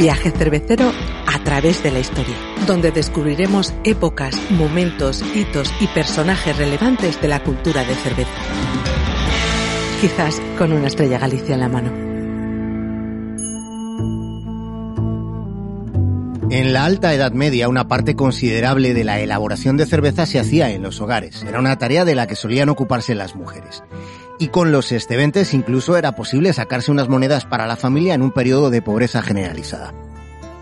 Viaje cervecero a través de la historia, donde descubriremos épocas, momentos, hitos y personajes relevantes de la cultura de cerveza. Quizás con una estrella Galicia en la mano. En la alta Edad Media, una parte considerable de la elaboración de cerveza se hacía en los hogares. Era una tarea de la que solían ocuparse las mujeres. Y con los esteventes incluso era posible sacarse unas monedas para la familia en un periodo de pobreza generalizada.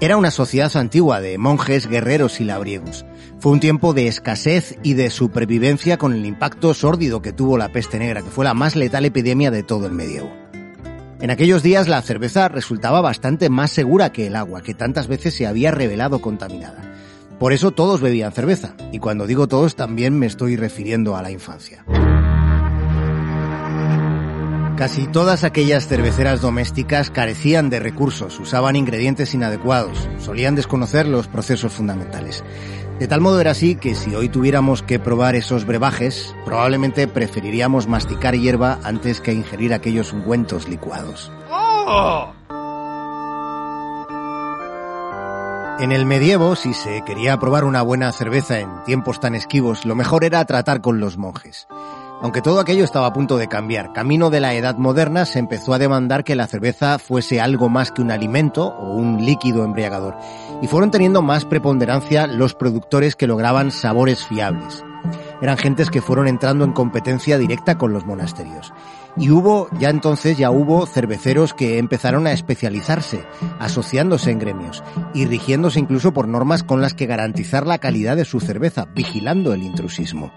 Era una sociedad antigua de monjes, guerreros y labriegos. Fue un tiempo de escasez y de supervivencia con el impacto sórdido que tuvo la peste negra, que fue la más letal epidemia de todo el medievo. En aquellos días la cerveza resultaba bastante más segura que el agua, que tantas veces se había revelado contaminada. Por eso todos bebían cerveza, y cuando digo todos también me estoy refiriendo a la infancia. Casi todas aquellas cerveceras domésticas carecían de recursos, usaban ingredientes inadecuados, solían desconocer los procesos fundamentales. De tal modo era así que si hoy tuviéramos que probar esos brebajes, probablemente preferiríamos masticar hierba antes que ingerir aquellos ungüentos licuados. En el medievo, si se quería probar una buena cerveza en tiempos tan esquivos, lo mejor era tratar con los monjes. Aunque todo aquello estaba a punto de cambiar, camino de la edad moderna se empezó a demandar que la cerveza fuese algo más que un alimento o un líquido embriagador, y fueron teniendo más preponderancia los productores que lograban sabores fiables. Eran gentes que fueron entrando en competencia directa con los monasterios. Y hubo, ya entonces ya hubo cerveceros que empezaron a especializarse, asociándose en gremios y rigiéndose incluso por normas con las que garantizar la calidad de su cerveza, vigilando el intrusismo.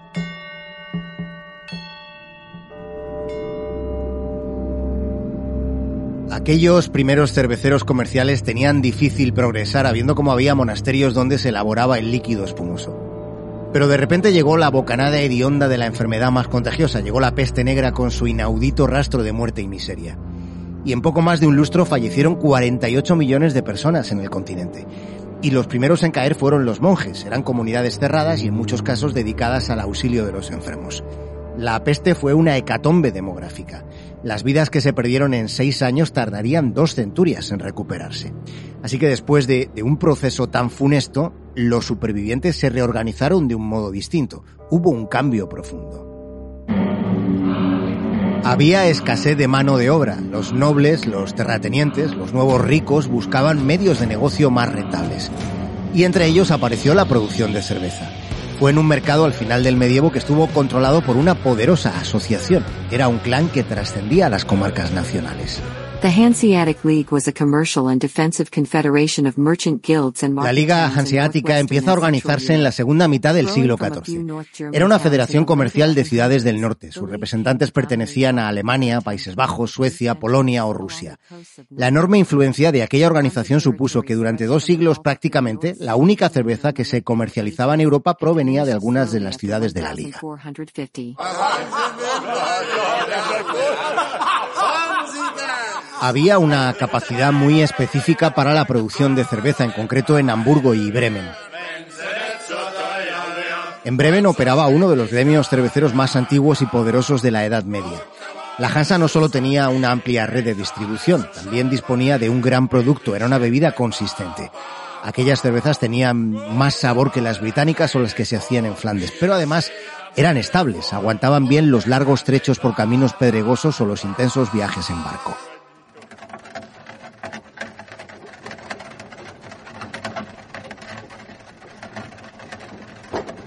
Aquellos primeros cerveceros comerciales tenían difícil progresar, habiendo como había monasterios donde se elaboraba el líquido espumoso. Pero de repente llegó la bocanada hedionda de la enfermedad más contagiosa, llegó la peste negra con su inaudito rastro de muerte y miseria. Y en poco más de un lustro fallecieron 48 millones de personas en el continente. Y los primeros en caer fueron los monjes, eran comunidades cerradas y en muchos casos dedicadas al auxilio de los enfermos. La peste fue una hecatombe demográfica. Las vidas que se perdieron en seis años tardarían dos centurias en recuperarse. Así que después de, un proceso tan funesto, los supervivientes se reorganizaron de un modo distinto. Hubo un cambio profundo. Había escasez de mano de obra. Los nobles, los terratenientes, los nuevos ricos buscaban medios de negocio más rentables. Y entre ellos apareció la producción de cerveza. Fue en un mercado al final del medievo que estuvo controlado por una poderosa asociación. Era un clan que trascendía a las comarcas nacionales. La Liga Hanseática empieza a organizarse en la segunda mitad del siglo XIV. Era una federación comercial de ciudades del norte. Sus representantes pertenecían a Alemania, Países Bajos, Suecia, Polonia o Rusia. La enorme influencia de aquella organización supuso que durante dos siglos prácticamente la única cerveza que se comercializaba en Europa provenía de algunas de las ciudades de la Liga. Había una capacidad muy específica para la producción de cerveza, en concreto en Hamburgo y Bremen. En Bremen operaba uno de los gremios cerveceros más antiguos y poderosos de la Edad Media. La Hansa no solo tenía una amplia red de distribución, también disponía de un gran producto, era una bebida consistente. Aquellas cervezas tenían más sabor que las británicas o las que se hacían en Flandes, pero además eran estables, aguantaban bien los largos trechos por caminos pedregosos o los intensos viajes en barco.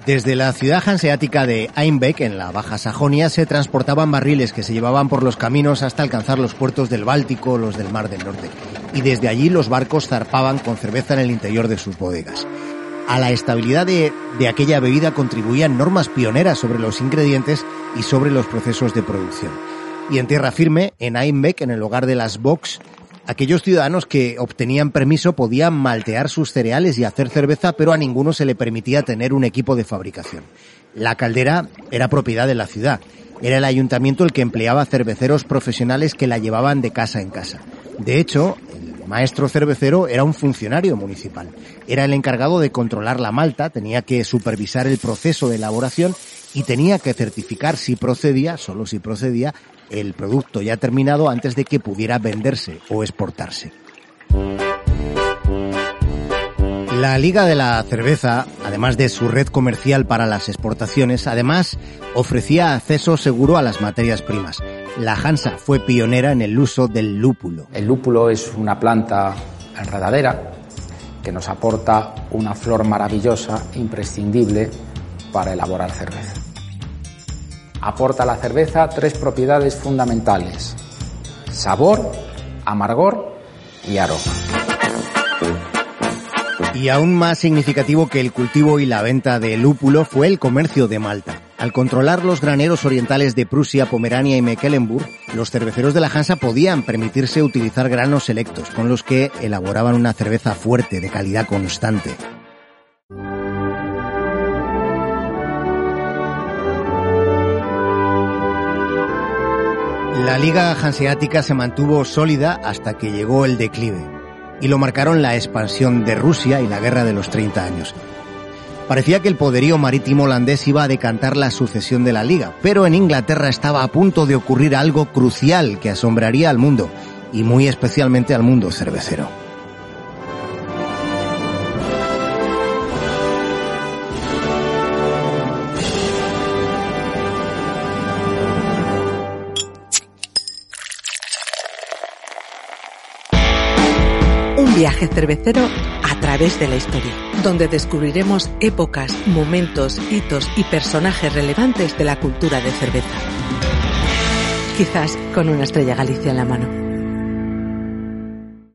Desde la ciudad hanseática de Einbeck, en la Baja Sajonia, se transportaban barriles que se llevaban por los caminos hasta alcanzar los puertos del Báltico los del Mar del Norte. Y desde allí los barcos zarpaban con cerveza en el interior de sus bodegas. A la estabilidad de, de aquella bebida contribuían normas pioneras sobre los ingredientes y sobre los procesos de producción. Y en tierra firme, en Einbeck, en el hogar de las Box, Aquellos ciudadanos que obtenían permiso podían maltear sus cereales y hacer cerveza, pero a ninguno se le permitía tener un equipo de fabricación. La caldera era propiedad de la ciudad. Era el ayuntamiento el que empleaba cerveceros profesionales que la llevaban de casa en casa. De hecho, el maestro cervecero era un funcionario municipal. Era el encargado de controlar la malta, tenía que supervisar el proceso de elaboración y tenía que certificar si procedía, solo si procedía, el producto ya terminado antes de que pudiera venderse o exportarse. La Liga de la Cerveza, además de su red comercial para las exportaciones, además ofrecía acceso seguro a las materias primas. La Hansa fue pionera en el uso del lúpulo. El lúpulo es una planta enredadera que nos aporta una flor maravillosa, imprescindible para elaborar cerveza. Aporta a la cerveza tres propiedades fundamentales, sabor, amargor y aroma. Y aún más significativo que el cultivo y la venta de lúpulo fue el comercio de Malta. Al controlar los graneros orientales de Prusia, Pomerania y Mecklenburg, los cerveceros de la Hansa podían permitirse utilizar granos selectos, con los que elaboraban una cerveza fuerte, de calidad constante. La liga hanseática se mantuvo sólida hasta que llegó el declive y lo marcaron la expansión de Rusia y la guerra de los 30 años. Parecía que el poderío marítimo holandés iba a decantar la sucesión de la liga, pero en Inglaterra estaba a punto de ocurrir algo crucial que asombraría al mundo, y muy especialmente al mundo cervecero. Viaje cervecero a través de la historia, donde descubriremos épocas, momentos, hitos y personajes relevantes de la cultura de cerveza. Quizás con una estrella Galicia en la mano.